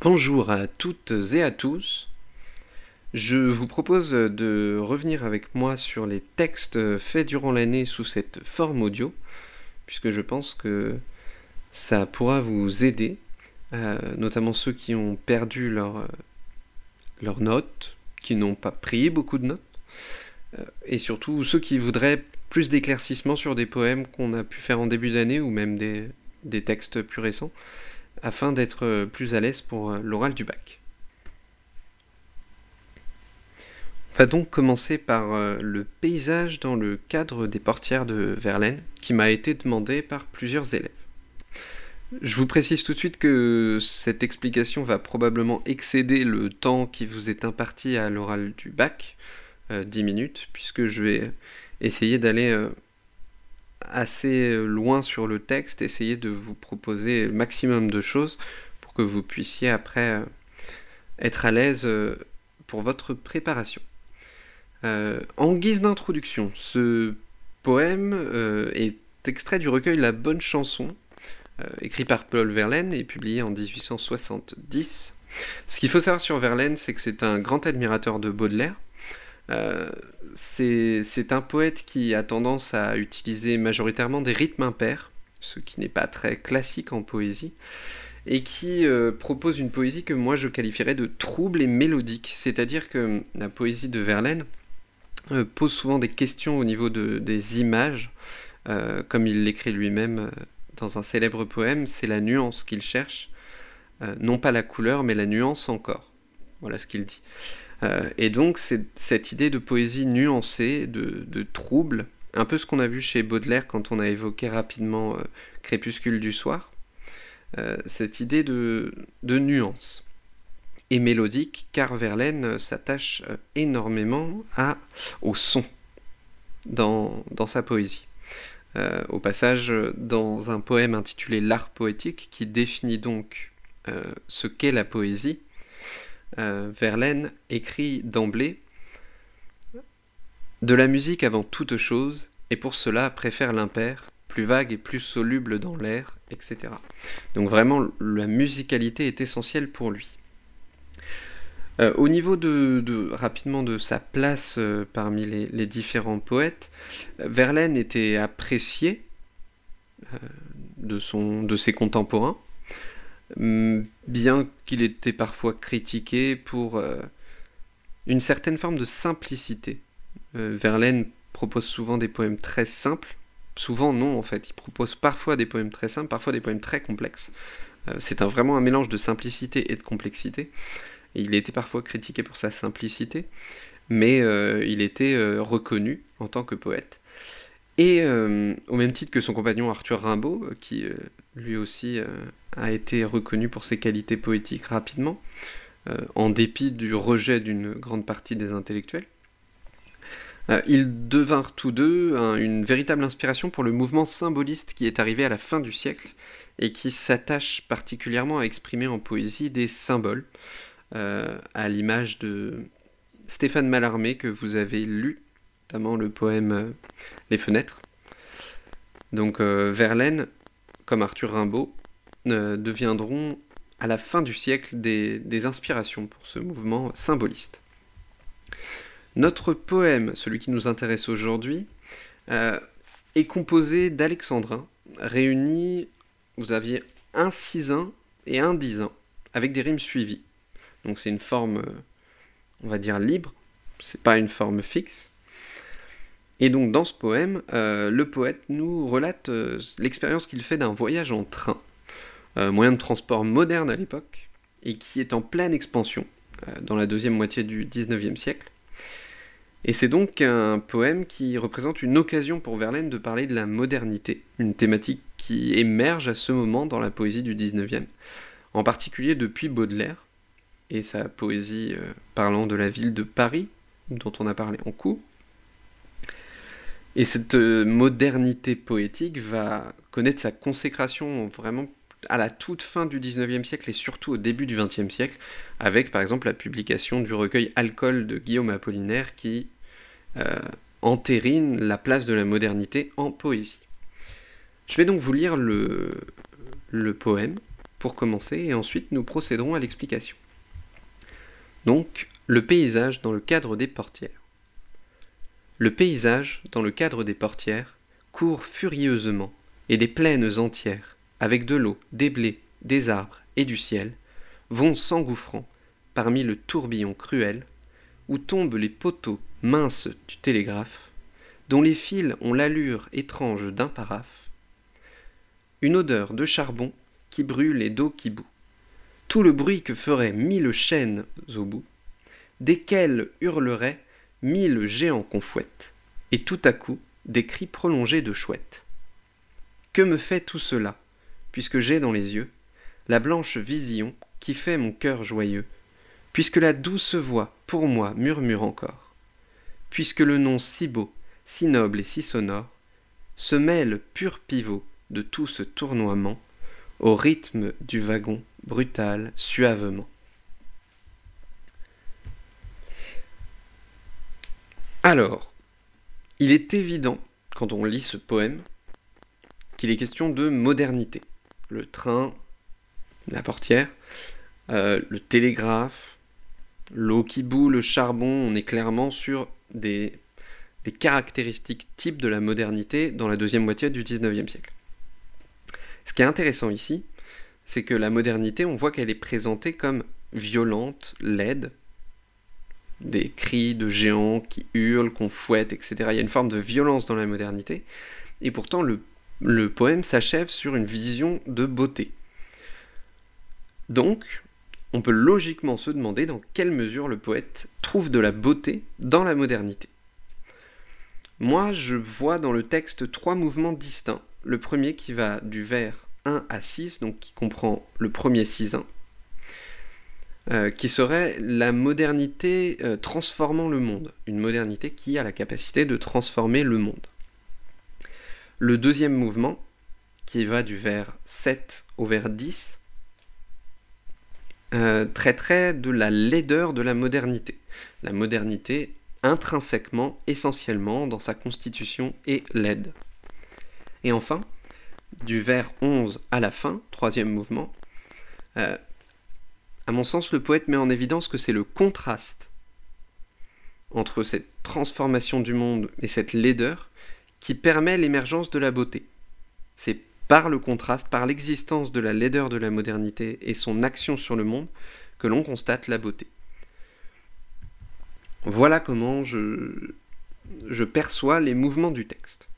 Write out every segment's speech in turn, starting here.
Bonjour à toutes et à tous. Je vous propose de revenir avec moi sur les textes faits durant l'année sous cette forme audio, puisque je pense que ça pourra vous aider, euh, notamment ceux qui ont perdu leurs leur notes, qui n'ont pas pris beaucoup de notes, euh, et surtout ceux qui voudraient plus d'éclaircissement sur des poèmes qu'on a pu faire en début d'année ou même des textes plus récents afin d'être euh, plus à l'aise pour euh, l'oral du bac. On va donc commencer par euh, le paysage dans le cadre des portières de Verlaine, qui m'a été demandé par plusieurs élèves. Je vous précise tout de suite que cette explication va probablement excéder le temps qui vous est imparti à l'oral du bac, 10 minutes, puisque je vais essayer d'aller assez euh, loin sur le texte, essayer de vous proposer le maximum de choses pour que vous puissiez après euh, être à l'aise euh, pour votre préparation. en guise d'introduction, ce poème est extrait du recueil La Bonne Chanson, écrit par Paul Verlaine et publié en 1870. Ce qu'il faut savoir sur Verlaine, c'est que c'est un grand admirateur de Baudelaire, c'est un poète qui a tendance à utiliser majoritairement des rythmes impairs, ce qui n'est pas très classique en poésie, et qui euh, propose une poésie que moi je qualifierais de trouble et mélodique. C'est-à-dire que la poésie de Verlaine euh, pose souvent des questions au niveau de, des images, comme il l'écrit lui-même dans un célèbre poème, c'est la nuance qu'il cherche, non pas la couleur, mais la nuance encore. Voilà ce qu'il dit. Euh, et donc c'est cette idée de poésie nuancée, de, trouble, un peu ce qu'on a vu chez Baudelaire quand on a évoqué rapidement euh, Crépuscule du soir, euh, cette idée de, nuance. Et mélodique, car Verlaine s'attache énormément à, au son dans, sa poésie. au passage, dans un poème intitulé L'art poétique, qui définit donc ce qu'est la poésie, Verlaine écrit d'emblée De la musique avant toute chose, et pour cela préfère l'impair, plus vague et plus soluble dans l'air, etc. Donc vraiment, la musicalité est essentielle pour lui. Euh, au niveau de, rapidement de sa place euh, parmi les, différents poètes, Verlaine était apprécié de, son, de ses contemporains. Mm, bien qu'il était parfois critiqué pour euh, une certaine forme de simplicité. Euh, Verlaine propose souvent des poèmes très simples, souvent non en fait, il propose parfois des poèmes très simples, parfois des poèmes très complexes. Euh, c'est vraiment un mélange de simplicité et de complexité. Il était parfois critiqué pour sa simplicité, mais il était reconnu en tant que poète. Et au même titre que son compagnon Arthur Rimbaud, qui lui aussi a été reconnu pour ses qualités poétiques rapidement, euh, en dépit du rejet d'une grande partie des intellectuels. Euh, ils devinrent tous deux une véritable inspiration pour le mouvement symboliste qui est arrivé à la fin du siècle et qui s'attache particulièrement à exprimer en poésie des symboles, euh, à l'image de Stéphane Mallarmé que vous avez lu, notamment le poème Les fenêtres. Donc Verlaine, comme Arthur Rimbaud, deviendront à la fin du siècle des, inspirations pour ce mouvement symboliste. Notre poème, celui qui nous intéresse aujourd'hui, euh, est composé d'alexandrins réunis, vous aviez un sisin et un disin, avec des rimes suivies. Donc c'est une forme, euh, on va dire, libre, c'est pas une forme fixe. Et donc dans ce poème, euh, le poète nous relate l'expérience qu'il fait d'un voyage en train euh, moyen de transport moderne à l'époque, et qui est en pleine expansion euh, dans la deuxième moitié du XIXe siècle. Et c'est donc un poème qui représente une occasion pour Verlaine de parler de la modernité, une thématique qui émerge à ce moment dans la poésie du XIXe, en particulier depuis Baudelaire et sa poésie euh, parlant de la ville de Paris, dont on a parlé en cours. Et cette modernité poétique va connaître sa consécration vraiment à la toute fin du 19e siècle et surtout au début du 20e siècle, avec par exemple la publication du recueil Alcool de Guillaume Apollinaire qui euh, entérine la place de la modernité en poésie. Je vais donc vous lire le poème pour commencer, et ensuite nous procéderons à l'explication. Donc, le paysage dans le cadre des portières. Le paysage, dans le cadre des portières, court furieusement, et des plaines entières, avec de l'eau, des blés, des arbres et du ciel, vont s'engouffrant parmi le tourbillon cruel, où tombent les poteaux minces du télégraphe, dont les fils ont l'allure étrange d'un paraphe, une odeur de charbon qui brûle et d'eau qui bout, tout le bruit que feraient mille chaînes au bout, desquelles hurleraient mille géants qu'on fouette, et tout à coup des cris prolongés de chouettes. Que me fait tout cela, puisque j'ai dans les yeux la blanche vision qui fait mon cœur joyeux, puisque la douce voix pour moi murmure encore, puisque le nom si beau, si noble et si sonore, se mêle pur pivot de tout ce tournoiement au rythme du wagon brutal suavement. Alors, il est évident, quand on lit ce poème, qu'il est question de modernité. Le train, la portière, euh, le télégraphe, l'eau qui bout, le charbon, on est clairement sur des, des caractéristiques types de la modernité dans la deuxième moitié du XIXe siècle. Ce qui est intéressant ici, c'est que la modernité, on voit qu'elle est présentée comme violente, laide, des cris de géants qui hurlent, qu'on fouette, etc. Il y a une forme de violence dans la modernité, et pourtant le, poème s'achève sur une vision de beauté. Donc, on peut logiquement se demander dans quelle mesure le poète trouve de la beauté dans la modernité. Moi, je vois dans le texte trois mouvements distincts. Le premier qui va du vers 1 à 6, donc qui comprend le premier 6-1, euh, qui serait la modernité euh, transformant le monde, une modernité qui a la capacité de transformer le monde. Le deuxième mouvement, qui va du vers 7 au vers 10, euh, traiterait de la laideur de la modernité. La modernité, intrinsèquement, essentiellement, dans sa constitution, est laide. Et enfin, du vers 11 à la fin, troisième mouvement, à mon sens, le poète met en évidence que c'est le contraste entre cette transformation du monde et cette laideur qui permet l'émergence de la beauté. C'est par le contraste, par l'existence de la laideur de la modernité et son action sur le monde que l'on constate la beauté. Voilà comment je, je perçois les mouvements du texte.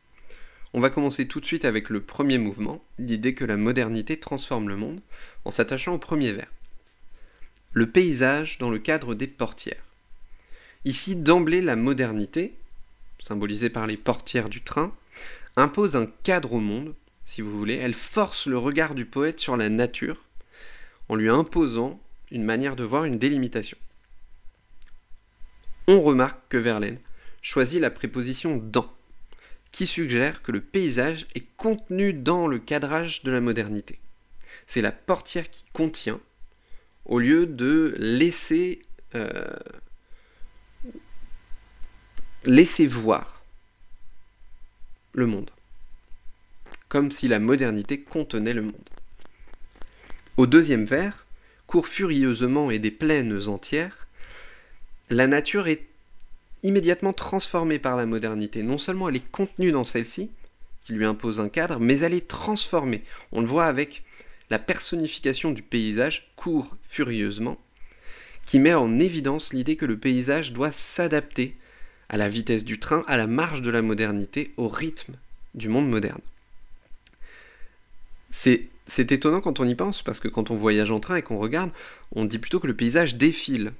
On va commencer tout de suite avec le premier mouvement, l'idée que la modernité transforme le monde, en s'attachant au premier vers le paysage dans le cadre des portières. Ici, d'emblée, la modernité, symbolisée par les portières du train, impose un cadre au monde, si vous voulez, elle force le regard du poète sur la nature, en lui imposant une manière de voir, une délimitation. On remarque que Verlaine choisit la préposition dans, qui suggère que le paysage est contenu dans le cadrage de la modernité. C'est la portière qui contient, au lieu de laisser, euh, laisser voir le monde, comme si la modernité contenait le monde. Au deuxième vers, court furieusement et des plaines entières, la nature est immédiatement transformée par la modernité. Non seulement elle est contenue dans celle-ci, qui lui impose un cadre, mais elle est transformée. On le voit avec la personnification du paysage court furieusement, qui met en évidence l'idée que le paysage doit s'adapter à la vitesse du train, à la marge de la modernité, au rythme du monde moderne. C'est, étonnant quand on y pense, parce que quand on voyage en train et qu'on regarde, on dit plutôt que le paysage défile.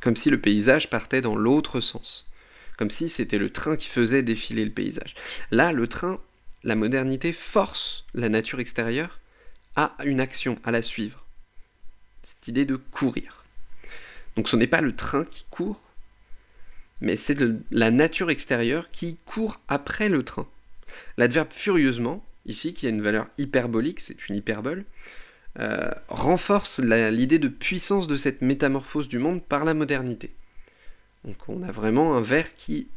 Comme si le paysage partait dans l'autre sens. Comme si c'était le train qui faisait défiler le paysage. Là, le train la modernité force la nature extérieure à une action, à la suivre. Cette idée de courir. Donc ce n'est pas le train qui court, mais c'est la nature extérieure qui court après le train. L'adverbe furieusement, ici, qui a une valeur hyperbolique, c'est une hyperbole, euh, renforce l'idée de puissance de cette métamorphose du monde par la modernité. Donc on a vraiment un vers qui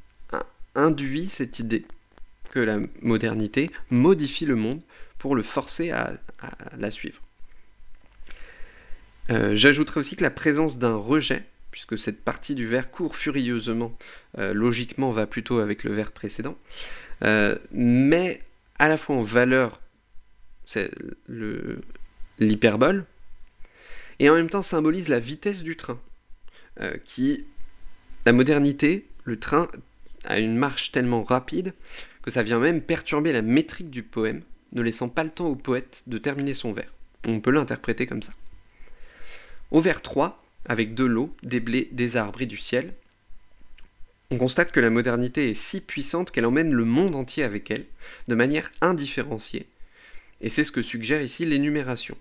induit cette idée que la modernité modifie le monde pour le forcer à, la suivre. Euh, j'ajouterai aussi que la présence d'un rejet, puisque cette partie du vers court furieusement, euh, logiquement va plutôt avec le vers précédent, met à la fois en valeur l'hyperbole, et en même temps symbolise la vitesse du train, qui, la modernité, le train a une marche tellement rapide que ça vient même perturber la métrique du poème, ne laissant pas le temps au poète de terminer son vers. On peut l'interpréter comme ça. Au vers 3, avec de l'eau, des blés, des arbres et du ciel, on constate que la modernité est si puissante qu'elle emmène le monde entier avec elle, de manière indifférenciée. Et c'est ce que suggère ici l'énumération.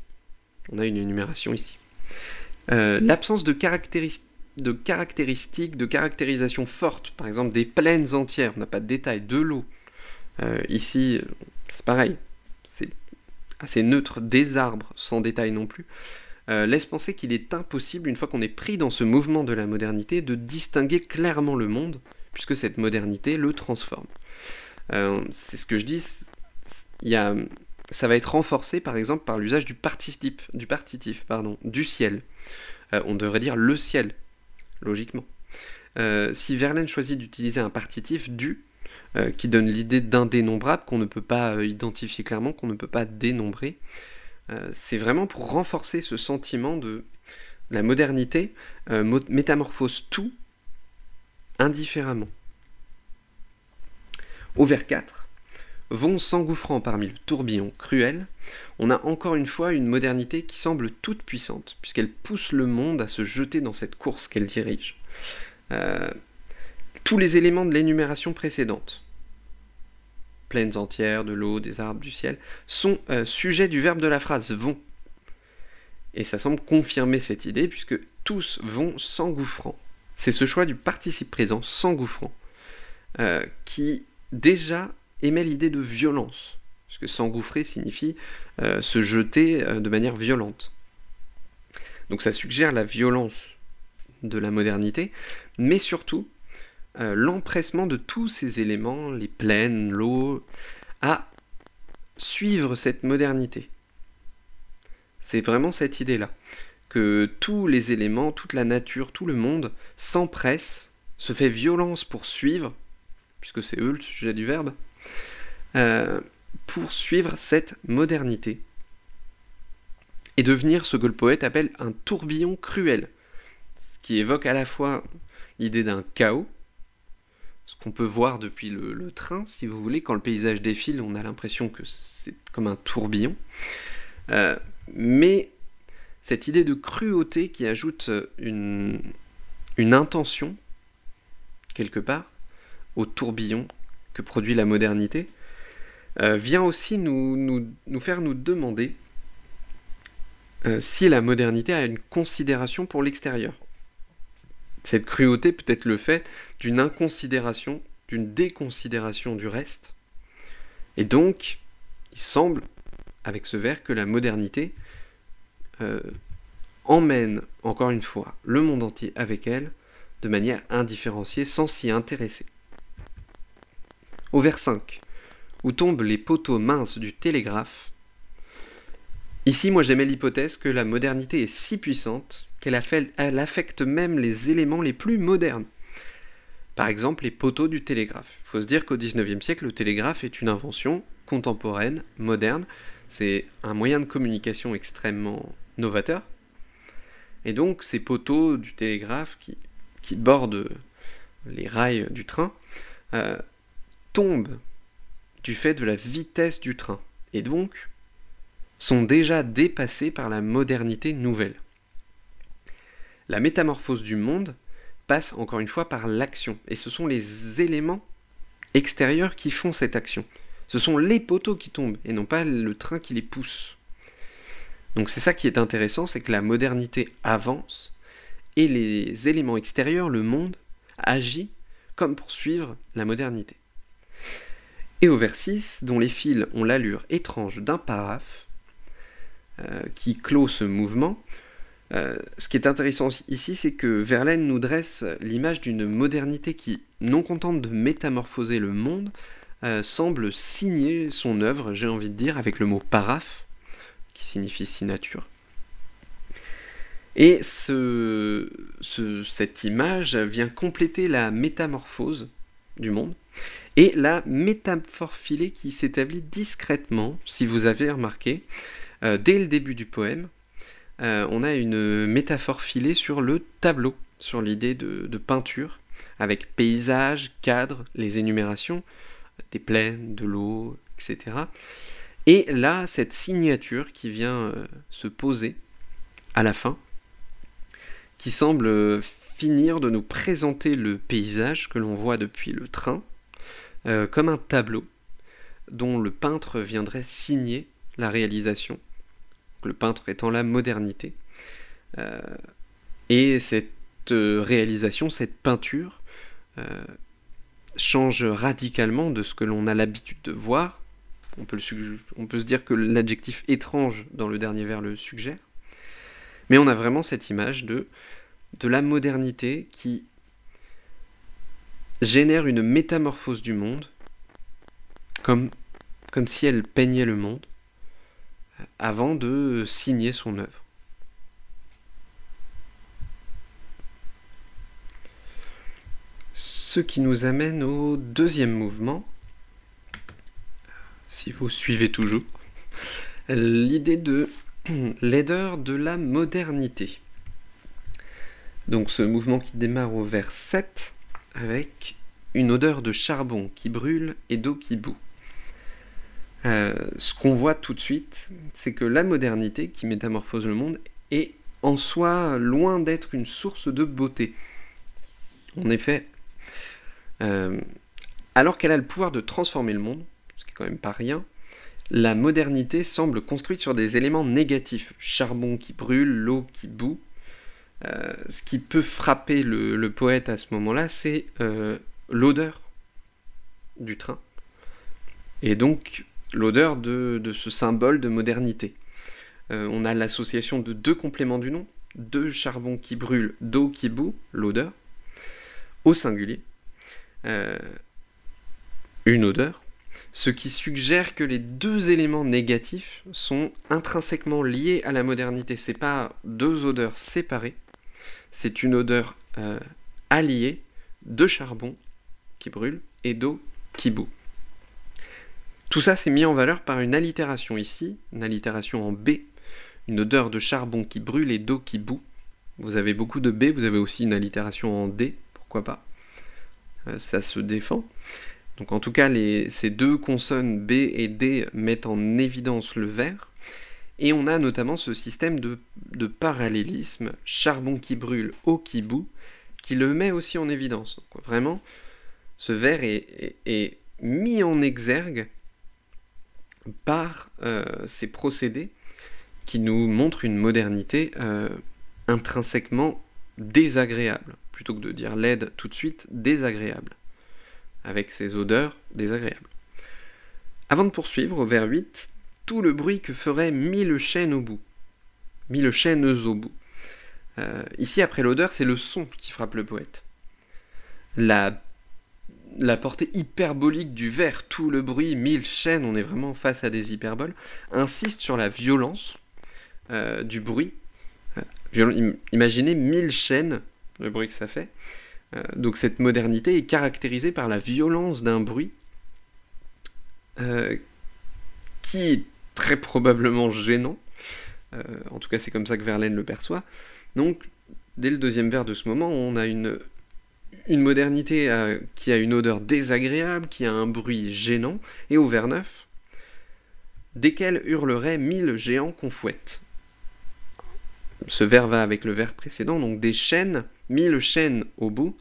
On a une énumération ici. Euh, l'absence de caractéristiques de caractérisation forte, par exemple des plaines entières, on n'a pas de détails, de l'eau. Euh, ici, c'est pareil, c'est assez neutre, des arbres, sans détail non plus, euh, laisse penser qu'il est impossible, une fois qu'on est pris dans ce mouvement de la modernité, de distinguer clairement le monde, puisque cette modernité le transforme. Euh, c'est ce que je dis, ça va être renforcé par exemple par l'usage du partitif, du partitif pardon, du ciel. on devrait dire le ciel, logiquement. Si Verlaine choisit d'utiliser un partitif du, euh, qui donne l'idée d'un dénombrable qu'on ne peut pas euh, identifier clairement, qu'on ne peut pas dénombrer, c'est vraiment pour renforcer ce sentiment de la modernité métamorphose tout indifféremment. Au vers 4, vont s'engouffrant parmi le tourbillon cruel, on a encore une fois une modernité qui semble toute puissante, puisqu'elle pousse le monde à se jeter dans cette course qu'elle dirige. Euh, tous les éléments de l'énumération précédente, plaines entières, de l'eau, des arbres, du ciel, sont euh, sujets du verbe de la phrase vont. Et ça semble confirmer cette idée, puisque tous vont s'engouffrant. C'est ce choix du participe présent, s'engouffrant, euh, qui déjà émet l'idée de violence parce que s'engouffrer signifie euh, se jeter de manière violente. Donc ça suggère la violence de la modernité, mais surtout euh, l'empressement de tous ces éléments, les plaines, l'eau, à suivre cette modernité. C'est vraiment cette idée-là, que tous les éléments, toute la nature, tout le monde s'empresse, se fait violence pour suivre, puisque c'est eux le sujet du verbe, pour suivre cette modernité et devenir ce que le poète appelle un tourbillon cruel, ce qui évoque à la fois l'idée d'un chaos, ce qu'on peut voir depuis le, train, si vous voulez, quand le paysage défile, on a l'impression que c'est comme un tourbillon, euh, mais cette idée de cruauté qui ajoute une, intention, quelque part, au tourbillon que produit la modernité, euh, vient aussi nous, nous, faire nous demander euh, si la modernité a une considération pour l'extérieur. Cette cruauté peut être le fait d'une inconsidération, d'une déconsidération du reste. Et donc, il semble, avec ce vers, que la modernité euh, emmène, encore une fois, le monde entier avec elle, de manière indifférenciée, sans s'y intéresser. Au vers 5, où tombent les poteaux minces du télégraphe. Ici, moi j'aimais l'hypothèse que la modernité est si puissante qu'elle affecte même les éléments les plus modernes. Par exemple, les poteaux du télégraphe. Il faut se dire qu'au XIXe siècle, le télégraphe est une invention contemporaine, moderne. C'est un moyen de communication extrêmement novateur. Et donc, ces poteaux du télégraphe qui, bordent les rails du train euh, tombent du fait de la vitesse du train, et donc sont déjà dépassés par la modernité nouvelle. La métamorphose du monde passe encore une fois par l'action, et ce sont les éléments extérieurs qui font cette action. Ce sont les poteaux qui tombent, et non pas le train qui les pousse. Donc c'est ça qui est intéressant, c'est que la modernité avance, et les éléments extérieurs, le monde, agit comme pour suivre la modernité et au vers 6, dont les fils ont l'allure étrange d'un paraphe, euh, qui clôt ce mouvement. Euh, ce qui est intéressant ici, c'est que Verlaine nous dresse l'image d'une modernité qui, non contente de métamorphoser le monde, euh, semble signer son œuvre, j'ai envie de dire, avec le mot paraphe, qui signifie signature. Et ce, cette image vient compléter la métamorphose du monde et la métaphore filée qui s'établit discrètement, si vous avez remarqué, euh, dès le début du poème, euh, on a une métaphore filée sur le tableau, sur l'idée de, peinture, avec paysage, cadre, les énumérations, des plaines, de l'eau, etc. Et là, cette signature qui vient euh, se poser à la fin, qui semble finir de nous présenter le paysage que l'on voit depuis le train, euh, comme un tableau dont le peintre viendrait signer la réalisation, le peintre étant la modernité. Euh, et cette euh, réalisation, cette peinture, change radicalement de ce que l'on a l'habitude de voir. On peut, se dire que l'adjectif étrange dans le dernier vers le suggère. Mais on a vraiment cette image de la modernité qui génère une métamorphose du monde, comme si elle peignait le monde, avant de signer son œuvre. Ce qui nous amène au deuxième mouvement, si vous suivez toujours, l'idée de laideur de la modernité. Donc ce mouvement qui démarre au vers 7 avec une odeur de charbon qui brûle et d'eau qui bout. Euh, ce qu'on voit tout de suite, c'est que la modernité qui métamorphose le monde est en soi loin d'être une source de beauté. En effet, euh, alors qu'elle a le pouvoir de transformer le monde, ce qui est quand même pas rien, la modernité semble construite sur des éléments négatifs. Charbon qui brûle, l'eau qui bout, euh, ce qui peut frapper le, poète à ce moment-là, c'est l'odeur du train. Et donc l'odeur de, ce symbole de modernité. Euh, on a l'association de deux compléments du nom, deux charbons qui brûlent, d'eau qui bout, l'odeur, au singulier. une odeur, ce qui suggère que les deux éléments négatifs sont intrinsèquement liés à la modernité. C'est pas deux odeurs séparées, c'est une odeur euh, alliée de charbon qui brûle et d'eau qui bout. Tout ça s'est mis en valeur par une allitération ici, une allitération en B, une odeur de charbon qui brûle et d'eau qui bout. Vous avez beaucoup de B, vous avez aussi une allitération en D, pourquoi pas. Euh, ça se défend. Donc en tout cas, ces deux consonnes B et D mettent en évidence le vert. Et on a notamment ce système de, parallélisme, charbon qui brûle, eau qui bout, qui le met aussi en évidence. vraiment, ce vers est, mis en exergue par euh, ces procédés qui nous montrent une modernité euh, intrinsèquement désagréable, plutôt que de dire laide tout de suite, désagréable, avec ses odeurs désagréables. Avant de poursuivre, au vers 8, tout le bruit que ferait mille chaînes au bout. Mille chaînes au bout. Euh, ici, après l'odeur, c'est le son qui frappe le poète. La, la portée hyperbolique du vers, tout le bruit, mille chaînes, on est vraiment face à des hyperboles, insiste sur la violence euh, du bruit. Euh, imaginez mille chaînes, le bruit que ça fait. donc cette modernité est caractérisée par la violence d'un bruit qui très probablement gênant. Euh, en tout cas, c'est comme ça que Verlaine le perçoit. Donc, dès le deuxième vers de ce moment, on a une, une modernité euh, qui a une odeur désagréable, qui a un bruit gênant, et au vers 9, desquels hurleraient mille géants qu'on fouette. Ce vers va avec le vers précédent, donc des chaînes, mille chaînes au bout,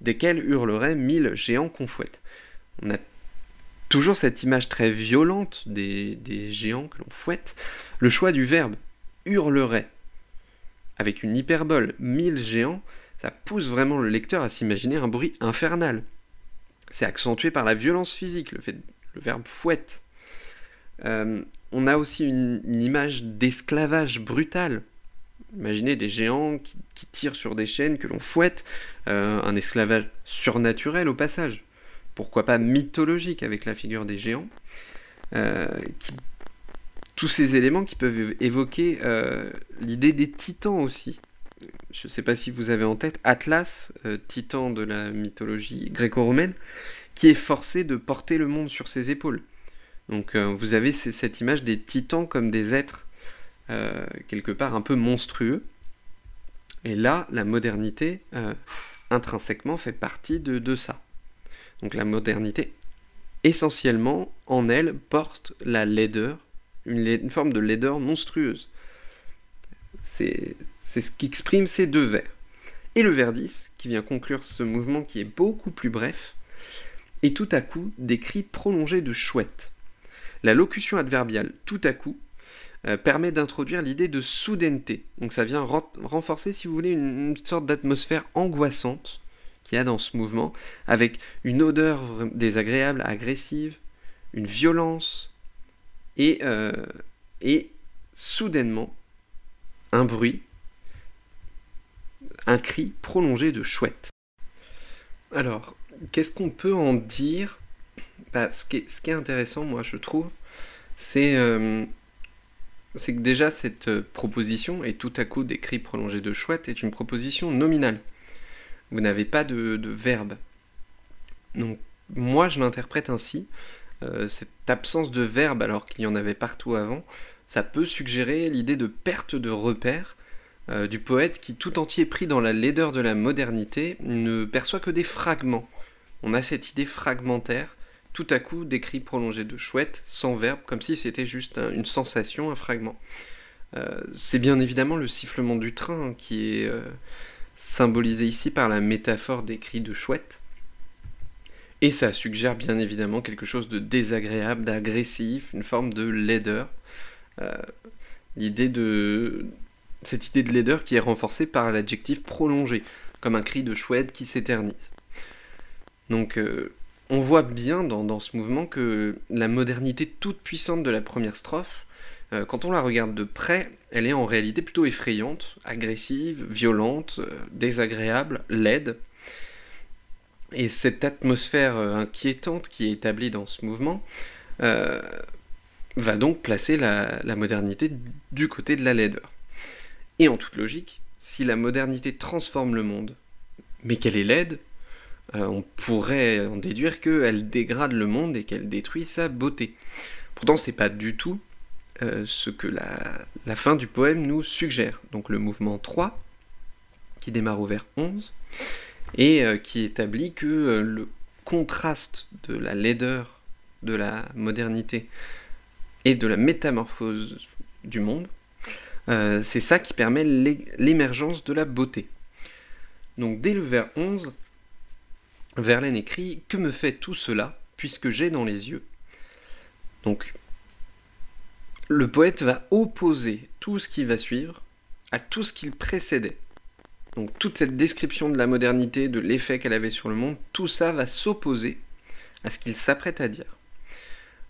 desquels hurleraient mille géants qu'on fouette. On a toujours cette image très violente des, géants que l'on fouette, le choix du verbe hurlerait, avec une hyperbole, mille géants, ça pousse vraiment le lecteur à s'imaginer un bruit infernal. C'est accentué par la violence physique, le, verbe fouette. Euh, on a aussi une, image d'esclavage brutal. Imaginez des géants qui, tirent sur des chaînes que l'on fouette, euh, un esclavage surnaturel au passage pourquoi pas mythologique avec la figure des géants, tous ces éléments qui peuvent évoquer l'idée des titans aussi. Je ne sais pas si vous avez en tête Atlas, titan de la mythologie gréco-romaine, qui est forcé de porter le monde sur ses épaules. Donc vous avez cette image des titans comme des êtres quelque part un peu monstrueux. Et là, la modernité, euh, intrinsèquement, fait partie de, ça. Donc la modernité, essentiellement, en elle, porte la laideur, une, forme de laideur monstrueuse. C'est ce qui exprime ces deux vers. Et le vers 10, qui vient conclure ce mouvement qui est beaucoup plus bref, est tout à coup des cris prolongés de chouette. La locution adverbiale tout à coup euh, permet d'introduire l'idée de soudaineté. Donc ça vient renforcer, si vous voulez, une, sorte d'atmosphère angoissante qu'il y a dans ce mouvement, avec une odeur désagréable, agressive, une violence, et, euh, et soudainement, un bruit, un cri prolongé de chouette. Alors, qu'est-ce qu'on peut en dire? Bah, ce, qui est, intéressant, moi, je trouve, c'est euh, que déjà cette euh, proposition, et tout à coup des cris prolongés de chouette, est une proposition nominale. Vous n'avez pas de, verbe. Donc moi je l'interprète ainsi. Euh, cette absence de verbe alors qu'il y en avait partout avant, ça peut suggérer l'idée de perte de repère euh, du poète qui tout entier pris dans la laideur de la modernité ne perçoit que des fragments. On a cette idée fragmentaire tout à coup des cris prolongés de chouette, sans verbe, comme si c'était juste une sensation, un fragment. Euh, c'est bien évidemment le sifflement du train qui est euh, symbolisé ici par la métaphore des cris de chouette. Et ça suggère bien évidemment quelque chose de désagréable, d'agressif, une forme de laideur. L'idée de. Cette idée de laideur qui est renforcée par l'adjectif prolongé, comme un cri de chouette qui s'éternise. Donc on voit bien dans, ce mouvement que la modernité toute puissante de la première strophe, euh, quand on la regarde de près, elle est en réalité plutôt effrayante, agressive, violente, euh, désagréable, laide. Et cette atmosphère euh, inquiétante qui est établie dans ce mouvement va donc placer la, la modernité du côté de la laideur. Et en toute logique, si la modernité transforme le monde, mais qu'elle est laide, euh, on pourrait en déduire qu'elle dégrade le monde et qu'elle détruit sa beauté. Pourtant, c'est pas du tout euh, ce que la, fin du poème nous suggère. Donc le mouvement 3, qui démarre au vers 11, et euh, qui établit que le contraste de la laideur de la modernité et de la métamorphose du monde, c'est ça qui permet l'émergence de la beauté. Donc dès le vers 11, Verlaine écrit Que me fait tout cela, puisque j'ai dans les yeux? Donc, le poète va opposer tout ce qui va suivre à tout ce qu'il précédait. Donc, toute cette description de la modernité, de l'effet qu'elle avait sur le monde, tout ça va s'opposer à ce qu'il s'apprête à dire.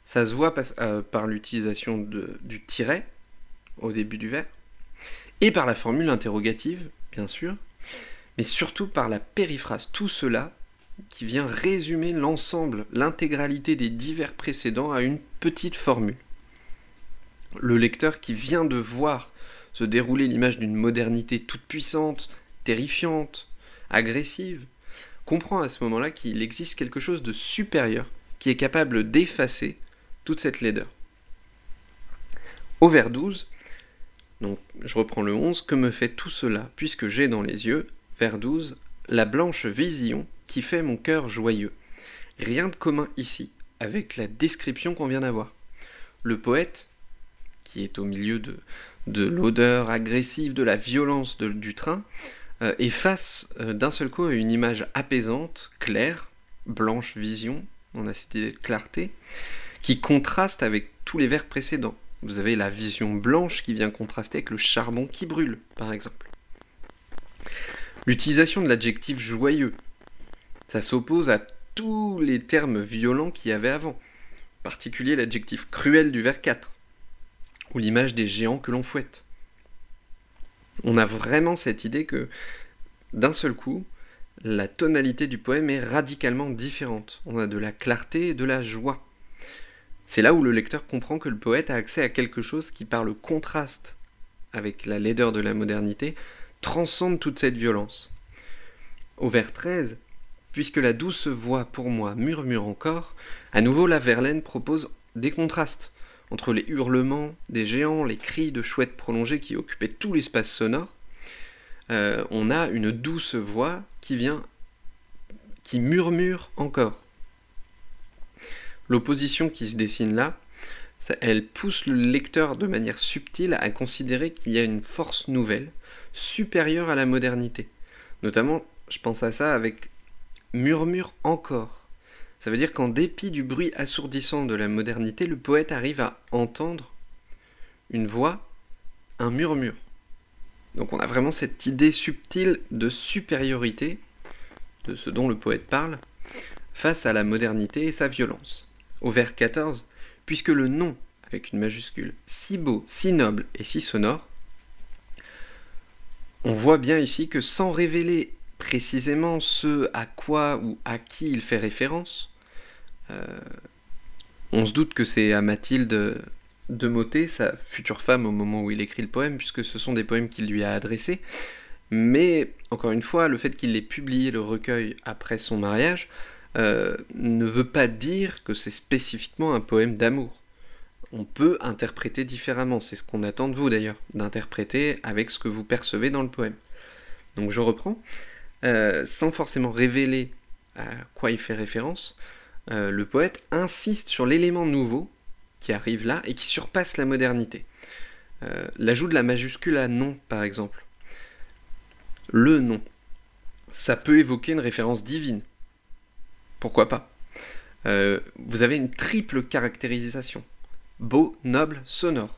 Ça se voit euh, par l'utilisation du tiret au début du vers, et par la formule interrogative, bien sûr, mais surtout par la périphrase. Tout cela qui vient résumer l'ensemble, l'intégralité des divers précédents à une petite formule. Le lecteur qui vient de voir se dérouler l'image d'une modernité toute puissante, terrifiante, agressive, comprend à ce moment-là qu'il existe quelque chose de supérieur qui est capable d'effacer toute cette laideur. Au vers 12, donc je reprends le 11, que me fait tout cela, puisque j'ai dans les yeux, vers 12, la blanche vision qui fait mon cœur joyeux. Rien de commun ici avec la description qu'on vient d'avoir. Le poète, qui est au milieu de, de l'odeur agressive, de la violence du train, euh, est face euh, d'un seul coup à une image apaisante, claire, blanche vision, on a cité de clarté, qui contraste avec tous les vers précédents. Vous avez la vision blanche qui vient contraster avec le charbon qui brûle, par exemple. L'utilisation de l'adjectif joyeux, ça s'oppose à tous les termes violents qu'il y avait avant, en particulier l'adjectif cruel du vers 4, ou l'image des géants que l'on fouette. On a vraiment cette idée que, d'un seul coup, la tonalité du poème est radicalement différente. On a de la clarté et de la joie. C'est là où le lecteur comprend que le poète a accès à quelque chose qui, par le contraste avec la laideur de la modernité, transcende toute cette violence. Au vers 13, puisque la douce voix pour moi murmure encore, à nouveau la Verlaine propose des contrastes entre les hurlements des géants, les cris de chouettes prolongées qui occupaient tout l'espace sonore. Euh, on a une douce voix qui vient, qui murmure encore. L'opposition qui se dessine là, elle pousse le lecteur de manière subtile à considérer qu'il y a une force nouvelle, supérieure à la modernité. Notamment, je pense à ça avec murmure encore. Ça veut dire qu'en dépit du bruit assourdissant de la modernité, le poète arrive à entendre une voix, un murmure. Donc on a vraiment cette idée subtile de supériorité de ce dont le poète parle face à la modernité et sa violence au vers 14, puisque le nom, avec une majuscule, si beau, si noble et si sonore, on voit bien ici que sans révéler précisément ce à quoi ou à qui il fait référence, euh, on se doute que c'est à Mathilde de Motet, sa future femme au moment où il écrit le poème, puisque ce sont des poèmes qu'il lui a adressés. Mais, encore une fois, le fait qu'il ait publié le recueil après son mariage euh, ne veut pas dire que c'est spécifiquement un poème d'amour. On peut interpréter différemment, c'est ce qu'on attend de vous d'ailleurs, d'interpréter avec ce que vous percevez dans le poème. Donc je reprends, euh, sans forcément révéler à quoi il fait référence, euh, le poète insiste sur l'élément nouveau qui arrive là et qui surpasse la modernité. L'ajout de la majuscule à nom, par exemple. Le nom. Ça peut évoquer une référence divine, pourquoi pas? Euh, Vous avez une triple caractérisation. Beau, noble, sonore.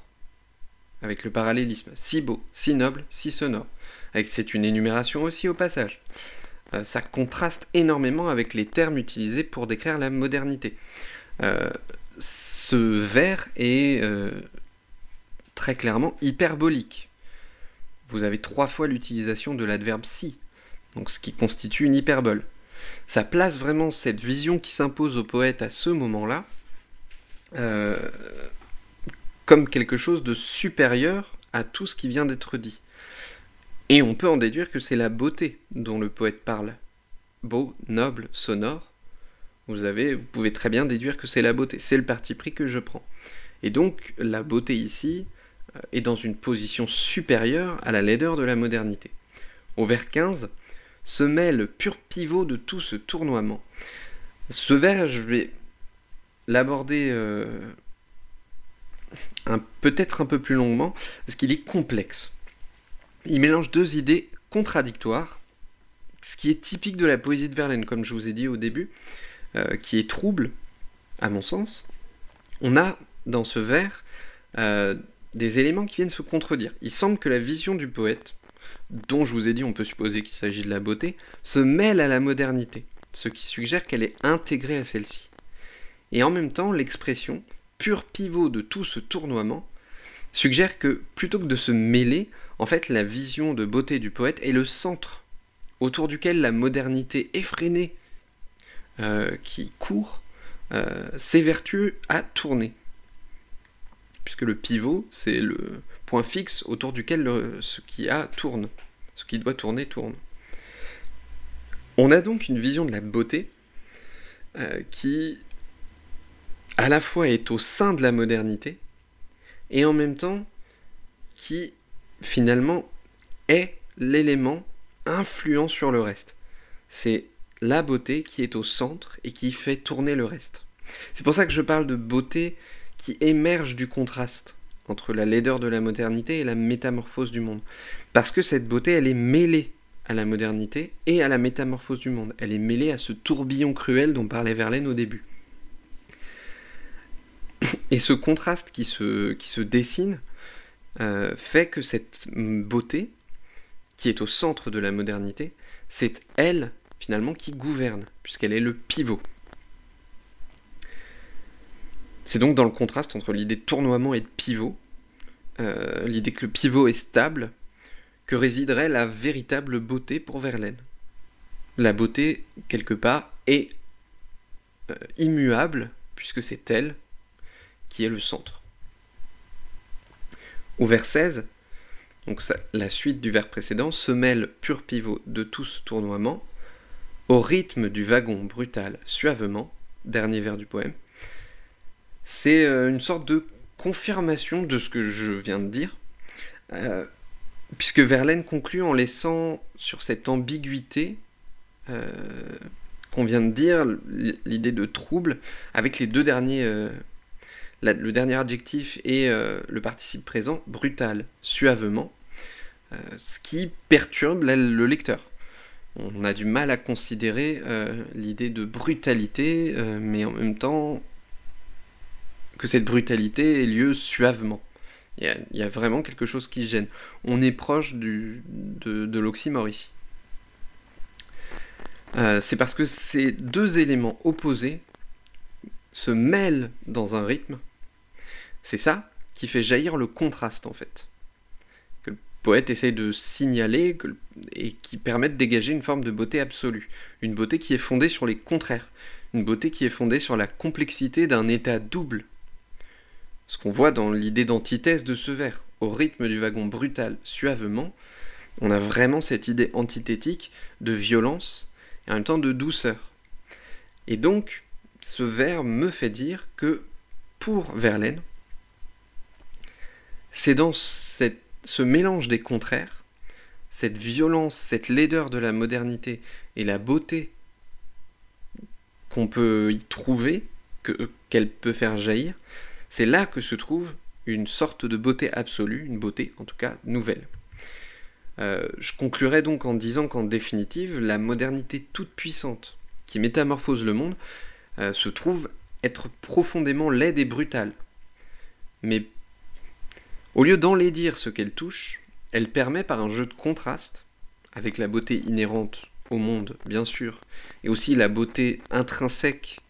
Avec le parallélisme. Si beau, si noble, si sonore. C'est une énumération aussi au passage. Euh, ça contraste énormément avec les termes utilisés pour décrire la modernité. Euh, ce vers est très clairement hyperbolique. Vous avez trois fois l'utilisation de l'adverbe si, donc ce qui constitue une hyperbole ça place vraiment cette vision qui s'impose au poète à ce moment-là euh, comme quelque chose de supérieur à tout ce qui vient d'être dit. Et on peut en déduire que c'est la beauté dont le poète parle. Beau, noble, sonore. Vous, avez, vous pouvez très bien déduire que c'est la beauté. C'est le parti pris que je prends. Et donc la beauté ici euh, est dans une position supérieure à la laideur de la modernité. Au vers 15, se met le pur pivot de tout ce tournoiement. Ce vers, je vais l'aborder euh, peut-être un peu plus longuement, parce qu'il est complexe. Il mélange deux idées contradictoires, ce qui est typique de la poésie de Verlaine, comme je vous ai dit au début, euh, qui est trouble, à mon sens. On a dans ce vers euh, des éléments qui viennent se contredire. Il semble que la vision du poète dont je vous ai dit on peut supposer qu'il s'agit de la beauté, se mêle à la modernité, ce qui suggère qu'elle est intégrée à celle-ci. Et en même temps, l'expression, pur pivot de tout ce tournoiement, suggère que plutôt que de se mêler, en fait la vision de beauté du poète est le centre, autour duquel la modernité effrénée euh, qui court euh, s'évertue à tourner. Puisque le pivot, c'est le, fixe autour duquel ce qui a tourne. Ce qui doit tourner tourne. On a donc une vision de la beauté euh, qui à la fois est au sein de la modernité et en même temps qui finalement est l'élément influent sur le reste. C'est la beauté qui est au centre et qui fait tourner le reste. C'est pour ça que je parle de beauté qui émerge du contraste entre la laideur de la modernité et la métamorphose du monde. Parce que cette beauté, elle est mêlée à la modernité et à la métamorphose du monde. Elle est mêlée à ce tourbillon cruel dont parlait Verlaine au début. Et ce contraste qui se, dessine euh, fait que cette beauté, qui est au centre de la modernité, c'est elle, finalement, qui gouverne, puisqu'elle est le pivot. C'est donc dans le contraste entre l'idée de tournoiement et de pivot, euh, l'idée que le pivot est stable, que résiderait la véritable beauté pour Verlaine. la beauté, quelque part, est euh, immuable, puisque c'est elle qui est le centre. Au vers 16, donc la suite du vers précédent, se mêle pur pivot de tout ce tournoiement, au rythme du wagon brutal suavement, dernier vers du poème. C'est euh, une sorte de confirmation de ce que je viens de dire, euh, puisque Verlaine conclut en laissant sur cette ambiguïté euh, qu'on vient de dire, l'idée de trouble, avec les deux derniers, le dernier adjectif et le participe présent, brutal, suavement, ce qui perturbe le lecteur. On a du mal à considérer l'idée de brutalité, mais en même temps que cette brutalité ait lieu suavement. Il y, a, vraiment quelque chose qui gêne. On est proche de, l'oxymore ici. Euh, c'est parce que ces deux éléments opposés se mêlent dans un rythme. C'est ça qui fait jaillir le contraste en fait. Que le poète essaye de signaler et qui permet de dégager une forme de beauté absolue. Une beauté qui est fondée sur les contraires. Une beauté qui est fondée sur la complexité d'un état double ce qu'on voit dans l'idée d'antithèse de ce vers. Au rythme du wagon brutal, suavement, on a vraiment cette idée antithétique de violence et en même temps de douceur. Et donc, ce vers me fait dire que pour Verlaine, c'est dans ce mélange des contraires, cette violence, cette laideur de la modernité et la beauté qu'on peut y trouver, qu'elle peut faire jaillir, c'est là que se trouve une sorte de beauté absolue, une beauté en tout cas nouvelle. Euh, je conclurai donc en disant qu'en définitive, la modernité toute puissante qui métamorphose le monde euh, se trouve être profondément laide et brutale. Mais au lieu d'enlaidir ce qu'elle touche, elle permet par un jeu de contraste, avec la beauté inhérente au monde bien sûr, et aussi la beauté intrinsèque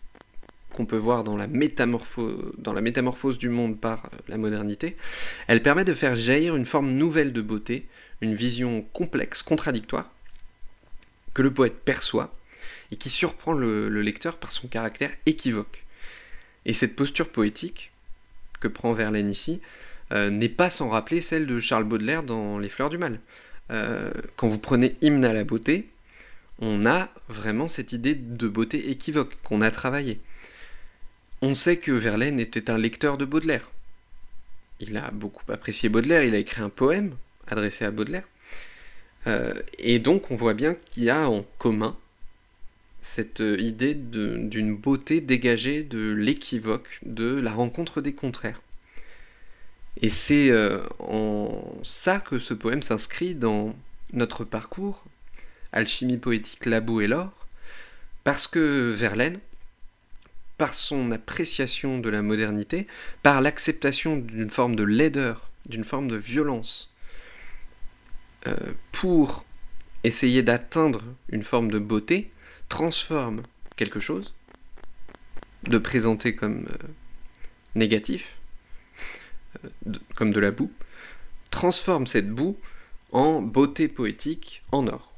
qu'on peut voir dans la, métamorphose du monde par la modernité, elle permet de faire jaillir une forme nouvelle de beauté, une vision complexe, contradictoire, que le poète perçoit et qui surprend le, lecteur par son caractère équivoque. Et cette posture poétique que prend Verlaine ici euh, n'est pas sans rappeler celle de Charles Baudelaire dans Les Fleurs du Mal. Euh, quand vous prenez Hymne à la beauté, on a vraiment cette idée de beauté équivoque qu'on a travaillée. On sait que Verlaine était un lecteur de Baudelaire. Il a beaucoup apprécié Baudelaire, il a écrit un poème adressé à Baudelaire. Euh, et donc on voit bien qu'il y a en commun cette idée d'une beauté dégagée de l'équivoque, de la rencontre des contraires. Et c'est euh, en ça que ce poème s'inscrit dans notre parcours, Alchimie poétique, la boue et l'or, parce que Verlaine, par son appréciation de la modernité, par l'acceptation d'une forme de laideur, d'une forme de violence, euh, pour essayer d'atteindre une forme de beauté, transforme quelque chose, de présenter comme euh, négatif, euh, comme de la boue, transforme cette boue en beauté poétique en or.